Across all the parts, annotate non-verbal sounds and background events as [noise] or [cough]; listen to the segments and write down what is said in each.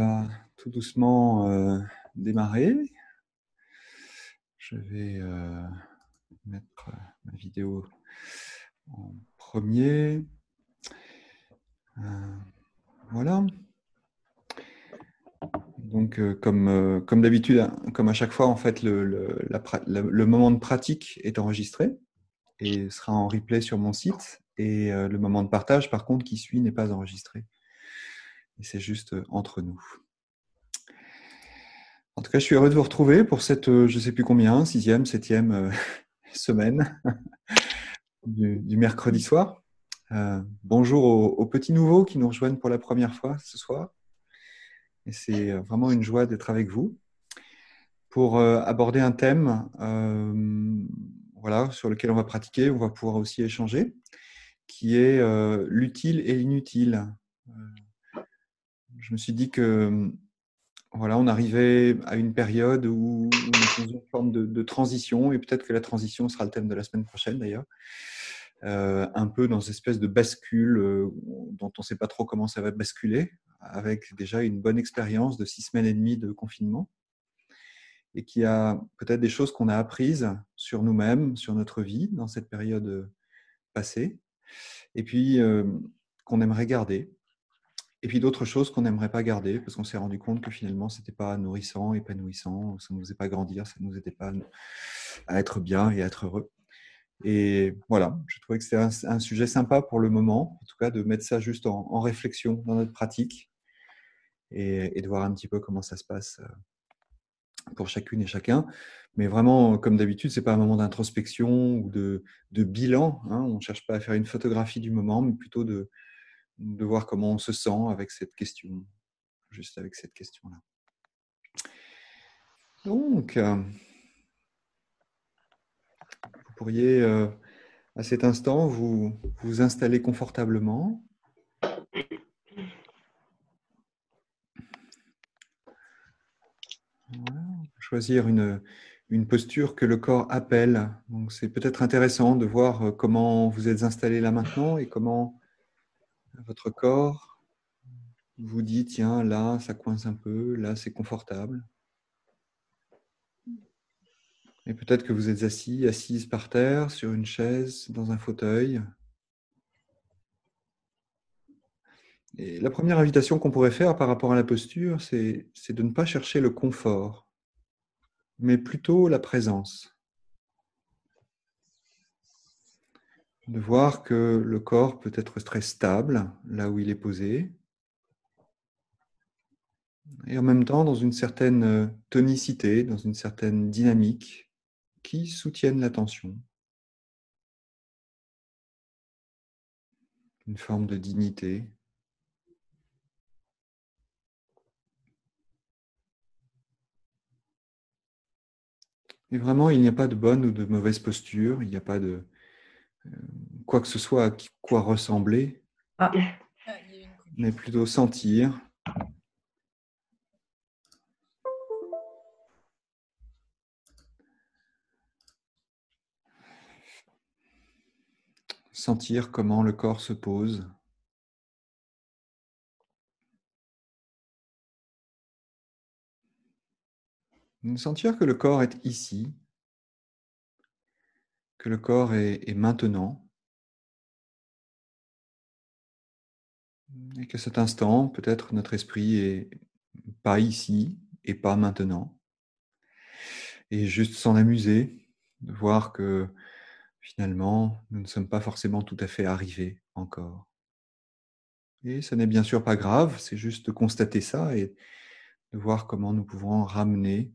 va tout doucement euh, démarrer. Je vais euh, mettre euh, ma vidéo en premier. voilà. Donc, comme, comme d'habitude, comme à chaque fois, en fait, le, le, moment de pratique est enregistré et sera en replay sur mon site. Et le moment de partage, par contre, qui suit, n'est pas enregistré. Et c'est juste entre nous. En tout cas, je suis heureux de vous retrouver pour cette, euh, je ne sais plus combien, sixième, septième euh, [laughs] semaine [laughs] du, mercredi soir. Euh, bonjour aux, petits nouveaux qui nous rejoignent pour la première fois ce soir. Et c'est vraiment une joie d'être avec vous pour aborder un thème voilà, sur lequel on va pratiquer, on va pouvoir aussi échanger, qui est l'utile et l'inutile. Je me suis dit que voilà, on arrivait à une période où on est une forme de, transition, et peut-être que la transition sera le thème de la semaine prochaine d'ailleurs, euh, un peu dans cette espèce de bascule euh, dont on ne sait pas trop comment ça va basculer, avec déjà une bonne expérience de six semaines et demie de confinement, et qui a peut-être des choses qu'on a apprises sur nous-mêmes, sur notre vie dans cette période passée, et puis euh, qu'on aimerait garder et puis d'autres choses qu'on n'aimerait pas garder parce qu'on s'est rendu compte que finalement, ce n'était pas nourrissant, épanouissant, ça ne nous faisait pas grandir, ça ne nous aidait pas à être bien et à être heureux. Et voilà, je trouvais que c'était un, sujet sympa pour le moment, en tout cas de mettre ça juste en, réflexion dans notre pratique et, de voir un petit peu comment ça se passe euh, pour chacune et chacun. Mais vraiment, comme d'habitude, ce n'est pas un moment d'introspection ou de, bilan. Hein. On ne cherche pas à faire une photographie du moment, mais plutôt de, de voir comment on se sent avec cette question, juste avec cette question-là. Donc, euh, vous pourriez euh, à cet instant vous vous installer confortablement. Choisir une, une posture que le corps appelle. Donc, c'est peut-être intéressant de voir euh, comment vous êtes installé là maintenant et comment votre corps vous dit, tiens, là, ça coince un peu, là, c'est confortable. Et peut-être que vous êtes assis, assise par terre, sur une chaise, dans un fauteuil. Et la première invitation qu'on pourrait faire par rapport à la posture, c'est de ne pas chercher le confort, mais plutôt la présence. De voir que le corps peut être très stable là où il est posé, et en même temps dans une certaine tonicité, dans une certaine dynamique qui soutiennent l'attention. Une forme de dignité. Et vraiment, il n'y a pas de bonne ou de mauvaise posture, il n'y a pas de, quoi que ce soit à quoi ressembler, ah. mais plutôt sentir. Sentir comment le corps se pose. Sentir que le corps est ici, que le corps est, maintenant. Et qu'à cet instant, peut-être notre esprit est pas ici et pas maintenant. Et juste s'en amuser, de voir que finalement, nous ne sommes pas forcément tout à fait arrivés encore. Et ce n'est bien sûr pas grave, c'est juste de constater ça et de voir comment nous pouvons ramener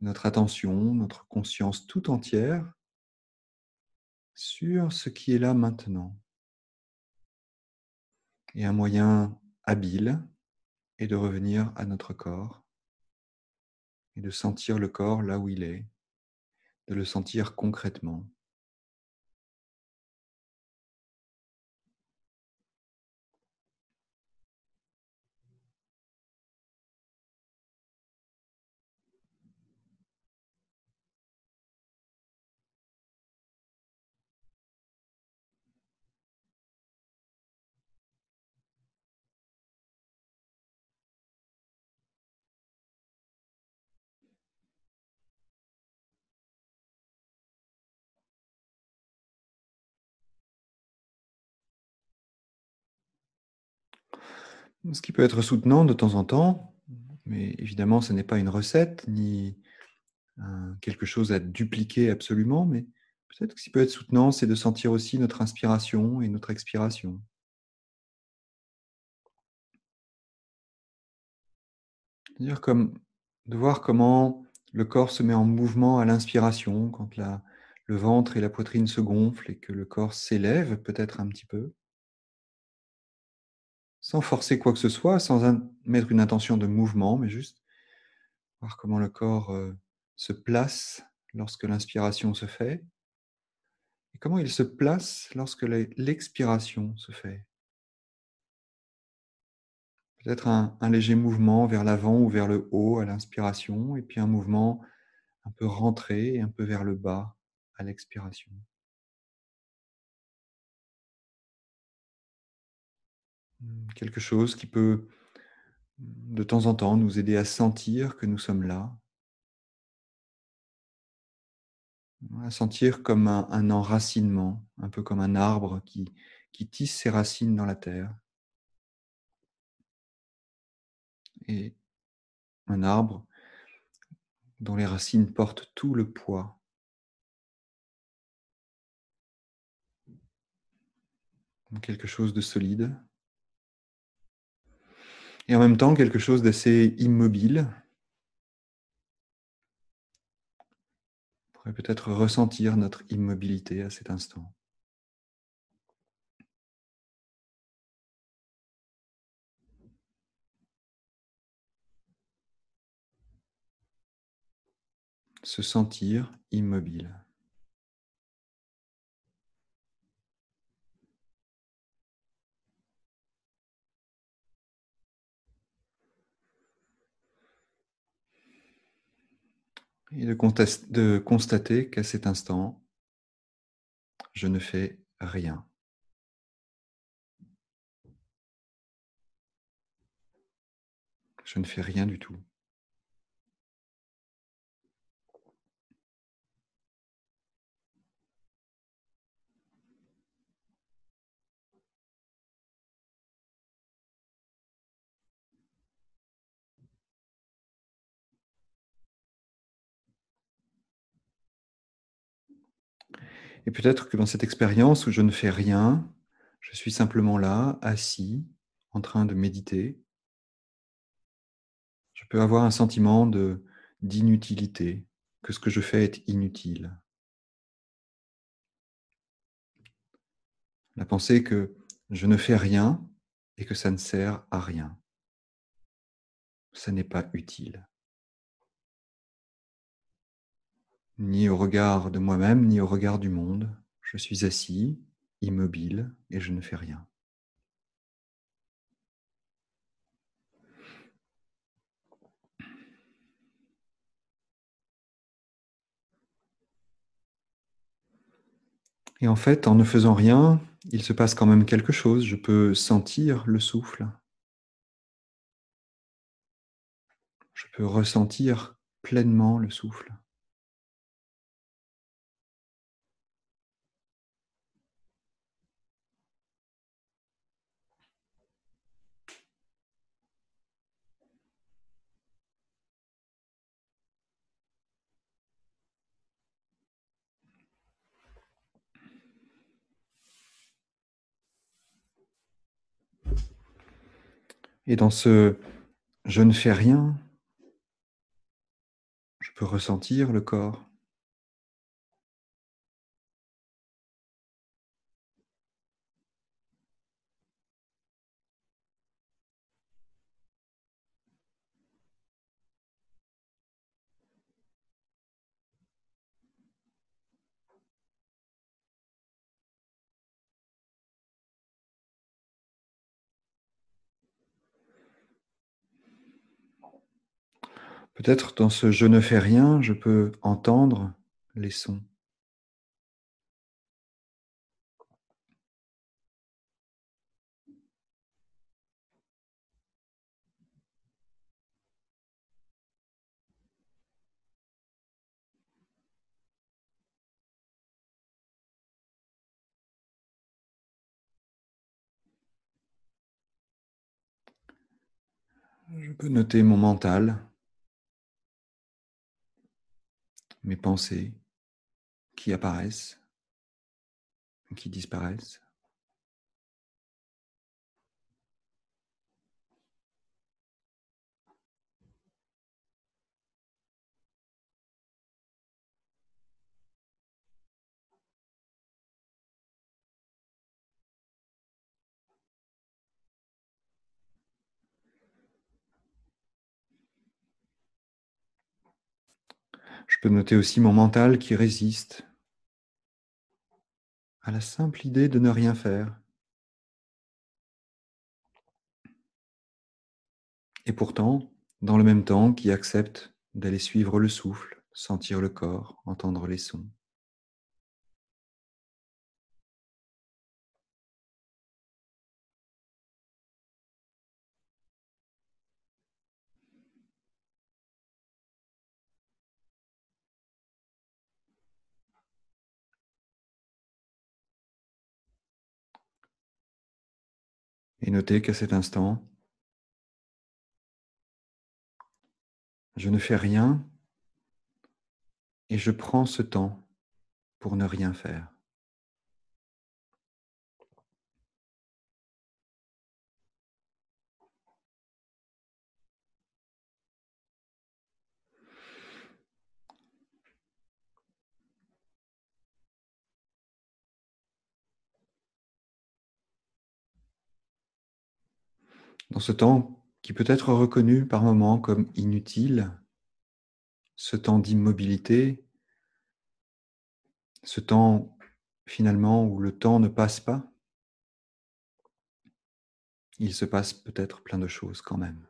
notre attention, notre conscience tout entière sur ce qui est là maintenant. Et un moyen habile est de revenir à notre corps et de sentir le corps là où il est, de le sentir concrètement. Ce qui peut être soutenant de temps en temps, mais évidemment, ce n'est pas une recette ni quelque chose à dupliquer absolument, mais peut-être que ce qui peut être soutenant, c'est de sentir aussi notre inspiration et notre expiration. C'est-à-dire de voir comment le corps se met en mouvement à l'inspiration, quand le ventre et la poitrine se gonflent et que le corps s'élève peut-être un petit peu sans forcer quoi que ce soit, sans mettre une intention de mouvement, mais juste voir comment le corps euh, se place lorsque l'inspiration se fait et comment il se place lorsque l'expiration se fait. Peut-être un, un, léger mouvement vers l'avant ou vers le haut à l'inspiration et puis un mouvement un peu rentré et un peu vers le bas à l'expiration. Quelque chose qui peut de temps en temps nous aider à sentir que nous sommes là, à sentir comme un, enracinement, un peu comme un arbre qui, qui tisse ses racines dans la terre. Et un arbre dont les racines portent tout le poids. Quelque chose de solide et en même temps quelque chose d'assez immobile. On pourrait peut-être ressentir notre immobilité à cet instant. Se sentir immobile. Et de, constater qu'à cet instant, je ne fais rien. Je ne fais rien du tout. Et peut-être que dans cette expérience où je ne fais rien, je suis simplement là, assis, en train de méditer, je peux avoir un sentiment d'inutilité, que ce que je fais est inutile. La pensée que je ne fais rien et que ça ne sert à rien. Ça n'est pas utile. Ni au regard de moi-même, ni au regard du monde. Je suis assis, immobile, et je ne fais rien. Et en fait, en ne faisant rien, il se passe quand même quelque chose. Je peux sentir le souffle. Je peux ressentir pleinement le souffle. Et dans ce je ne fais rien, je peux ressentir le corps. Peut-être dans ce je ne fais rien, je peux entendre les sons. Je peux noter mon mental. Mes pensées qui apparaissent, qui disparaissent. Je peux noter aussi mon mental qui résiste à la simple idée de ne rien faire. Et pourtant, dans le même temps, qui accepte d'aller suivre le souffle, sentir le corps, entendre les sons. Et notez qu'à cet instant, je ne fais rien et je prends ce temps pour ne rien faire. Dans ce temps qui peut être reconnu par moments comme inutile, ce temps d'immobilité, ce temps finalement où le temps ne passe pas, il se passe peut-être plein de choses quand même.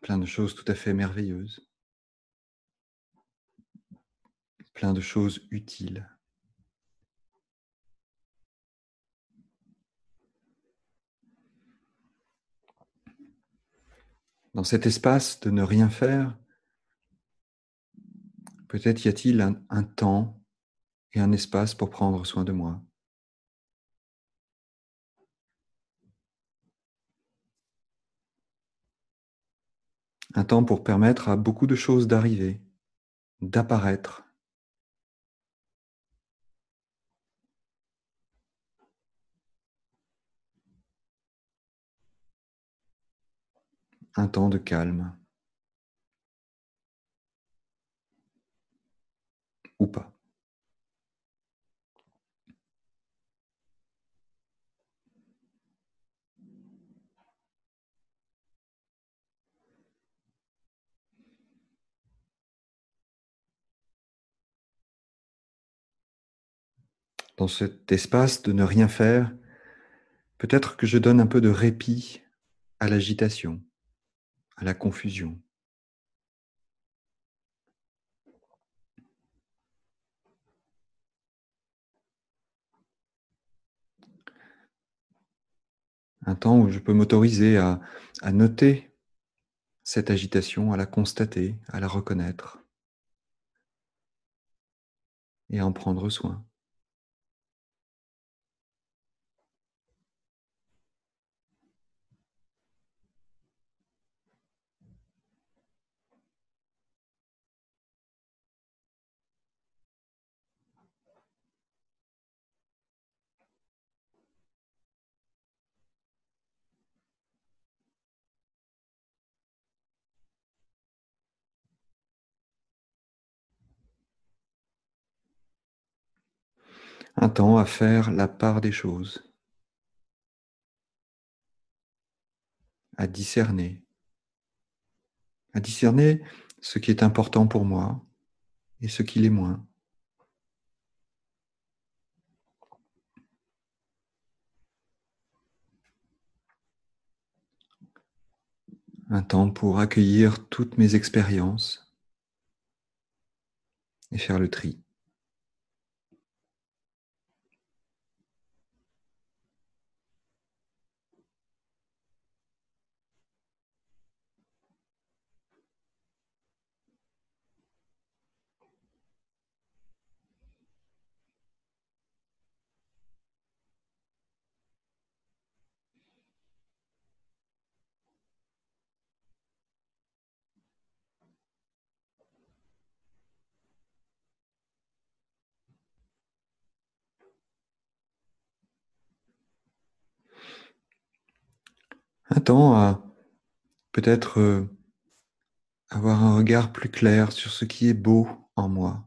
Plein de choses tout à fait merveilleuses. Plein de choses utiles. Dans cet espace de ne rien faire, peut-être y a-t-il un, temps et un espace pour prendre soin de moi. Un temps pour permettre à beaucoup de choses d'arriver, d'apparaître. Un temps de calme. Ou pas. Dans cet espace de ne rien faire, peut-être que je donne un peu de répit à l'agitation la confusion. Un temps où je peux m'autoriser à, à noter cette agitation, à la constater, à la reconnaître et à en prendre soin. Un temps à faire la part des choses, à discerner, à discerner ce qui est important pour moi et ce qui l'est moins. Un temps pour accueillir toutes mes expériences et faire le tri. M'attend à peut-être euh, avoir un regard plus clair sur ce qui est beau en moi.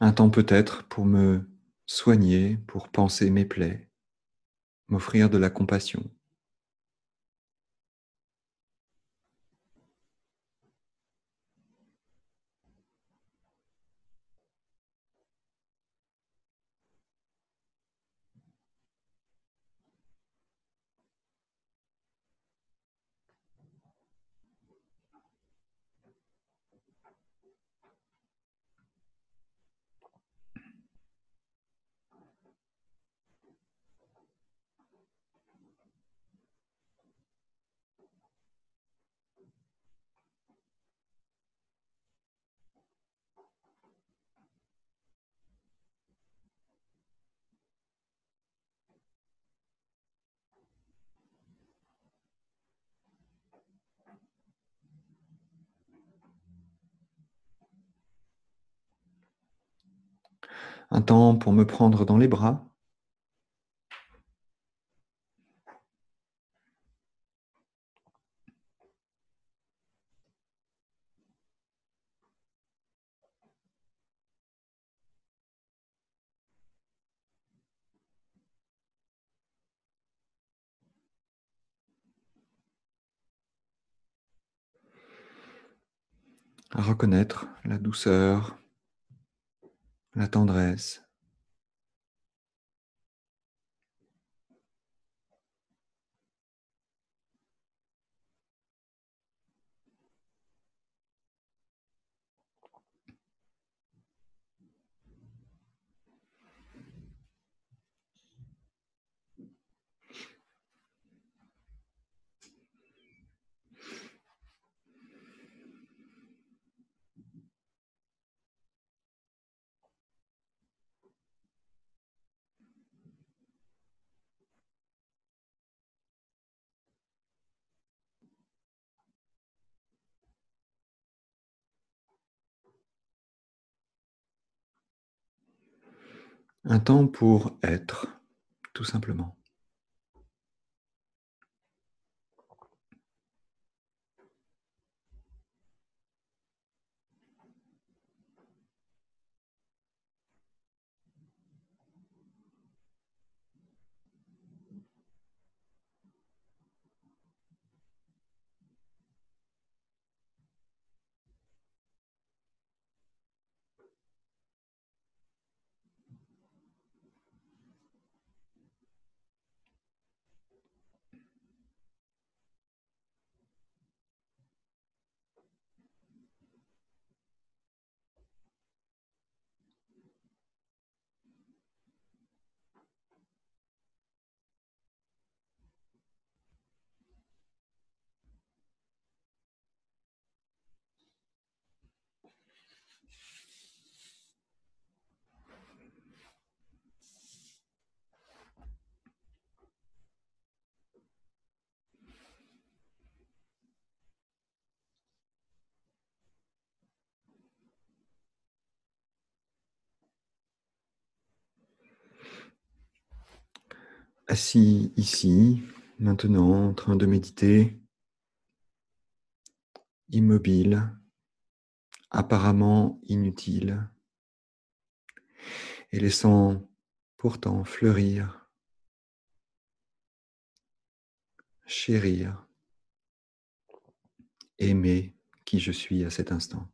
Un temps peut-être pour me soigner, pour penser mes plaies, m'offrir de la compassion. Un temps pour me prendre dans les bras, reconnaître la douceur, la tendresse. Un temps pour être, tout simplement. Assis ici, maintenant, en train de méditer, immobile, apparemment inutile, et laissant pourtant fleurir, chérir, aimer qui je suis à cet instant.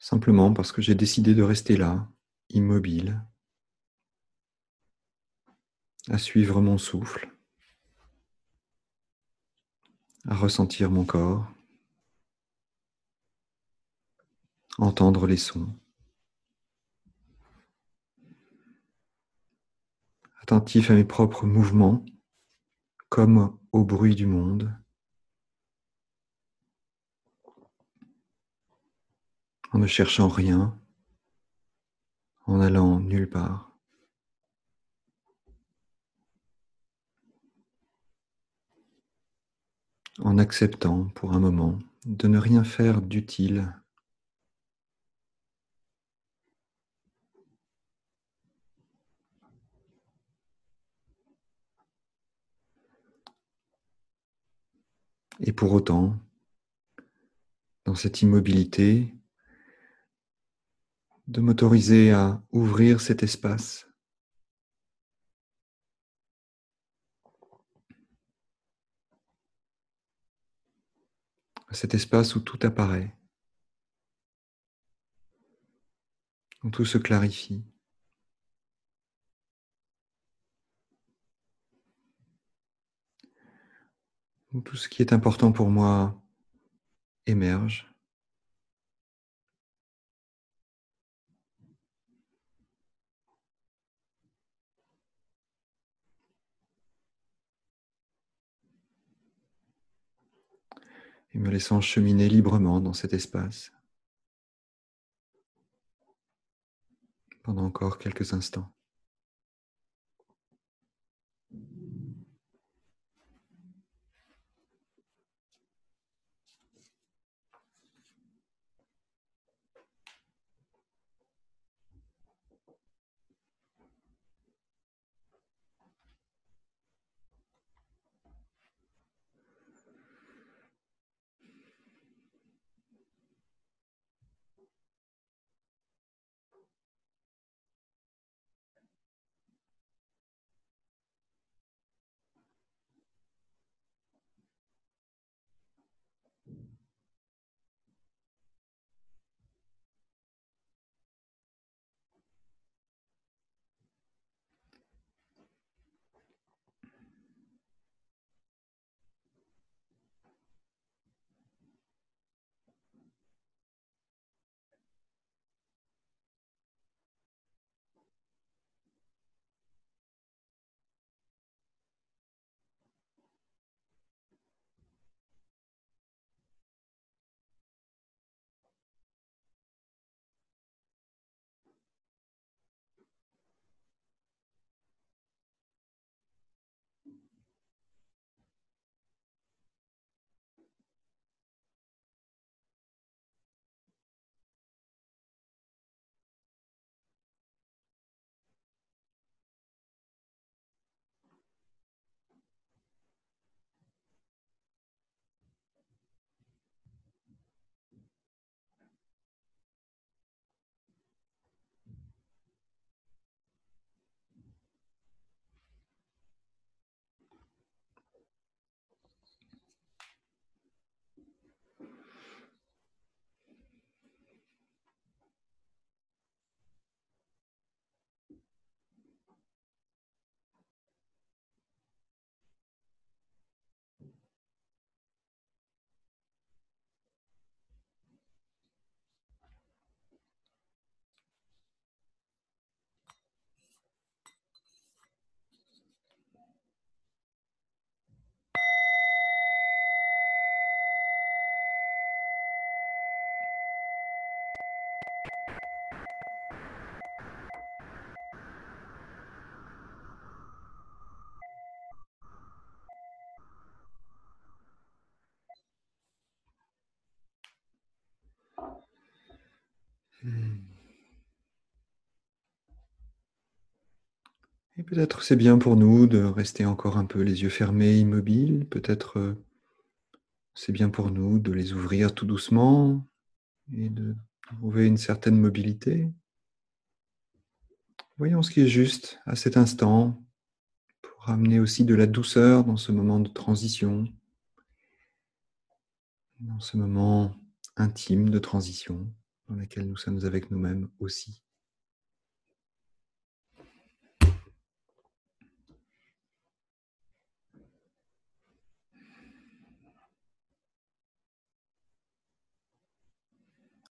simplement parce que j'ai décidé de rester là, immobile, à suivre mon souffle, à ressentir mon corps, entendre les sons. Attentif à mes propres mouvements, comme au bruit du monde. En ne cherchant rien, en allant nulle part. En acceptant pour un moment de ne rien faire d'utile. Et pour autant, dans cette immobilité, de m'autoriser à ouvrir cet espace. Cet espace où tout apparaît, où tout se clarifie. Où tout ce qui est important pour moi émerge. Et me laissant cheminer librement dans cet espace pendant encore quelques instants. Et peut-être c'est bien pour nous de rester encore un peu les yeux fermés, immobiles. Peut-être euh, c'est bien pour nous de les ouvrir tout doucement et de trouver une certaine mobilité. Voyons ce qui est juste à cet instant pour amener aussi de la douceur dans ce moment de transition, dans ce moment intime de transition dans laquelle nous sommes avec nous-mêmes aussi.